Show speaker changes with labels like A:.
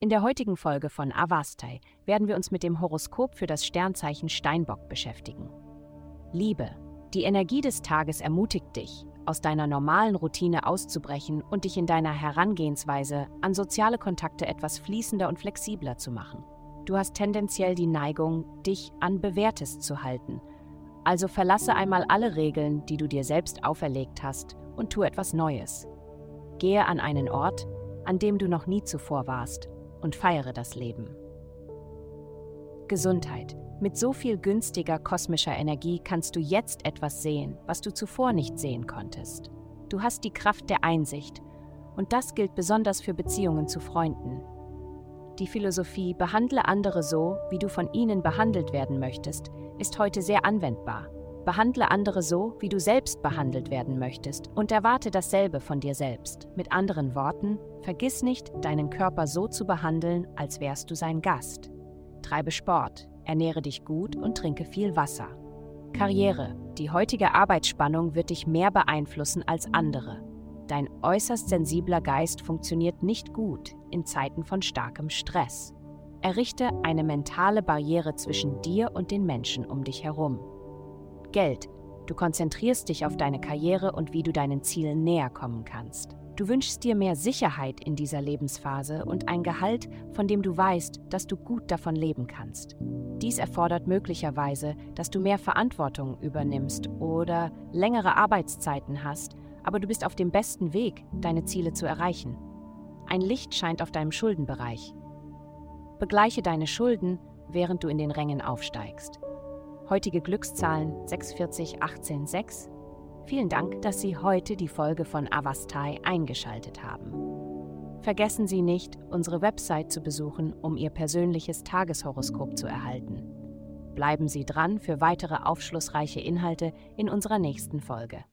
A: In der heutigen Folge von Avastai werden wir uns mit dem Horoskop für das Sternzeichen Steinbock beschäftigen. Liebe. Die Energie des Tages ermutigt dich, aus deiner normalen Routine auszubrechen und dich in deiner Herangehensweise an soziale Kontakte etwas fließender und flexibler zu machen. Du hast tendenziell die Neigung, dich an Bewährtes zu halten. Also verlasse einmal alle Regeln, die du dir selbst auferlegt hast, und tu etwas Neues. Gehe an einen Ort, an dem du noch nie zuvor warst, und feiere das Leben. Gesundheit. Mit so viel günstiger kosmischer Energie kannst du jetzt etwas sehen, was du zuvor nicht sehen konntest. Du hast die Kraft der Einsicht, und das gilt besonders für Beziehungen zu Freunden. Die Philosophie Behandle andere so, wie du von ihnen behandelt werden möchtest, ist heute sehr anwendbar. Behandle andere so, wie du selbst behandelt werden möchtest und erwarte dasselbe von dir selbst. Mit anderen Worten, vergiss nicht, deinen Körper so zu behandeln, als wärst du sein Gast. Treibe Sport, ernähre dich gut und trinke viel Wasser. Karriere. Die heutige Arbeitsspannung wird dich mehr beeinflussen als andere. Dein äußerst sensibler Geist funktioniert nicht gut in Zeiten von starkem Stress. Errichte eine mentale Barriere zwischen dir und den Menschen um dich herum. Geld. Du konzentrierst dich auf deine Karriere und wie du deinen Zielen näher kommen kannst. Du wünschst dir mehr Sicherheit in dieser Lebensphase und ein Gehalt, von dem du weißt, dass du gut davon leben kannst. Dies erfordert möglicherweise, dass du mehr Verantwortung übernimmst oder längere Arbeitszeiten hast, aber du bist auf dem besten Weg, deine Ziele zu erreichen. Ein Licht scheint auf deinem Schuldenbereich. Begleiche deine Schulden, während du in den Rängen aufsteigst. Heutige Glückszahlen 64186. Vielen Dank, dass Sie heute die Folge von Avastai eingeschaltet haben. Vergessen Sie nicht, unsere Website zu besuchen, um Ihr persönliches Tageshoroskop zu erhalten. Bleiben Sie dran für weitere aufschlussreiche Inhalte in unserer nächsten Folge.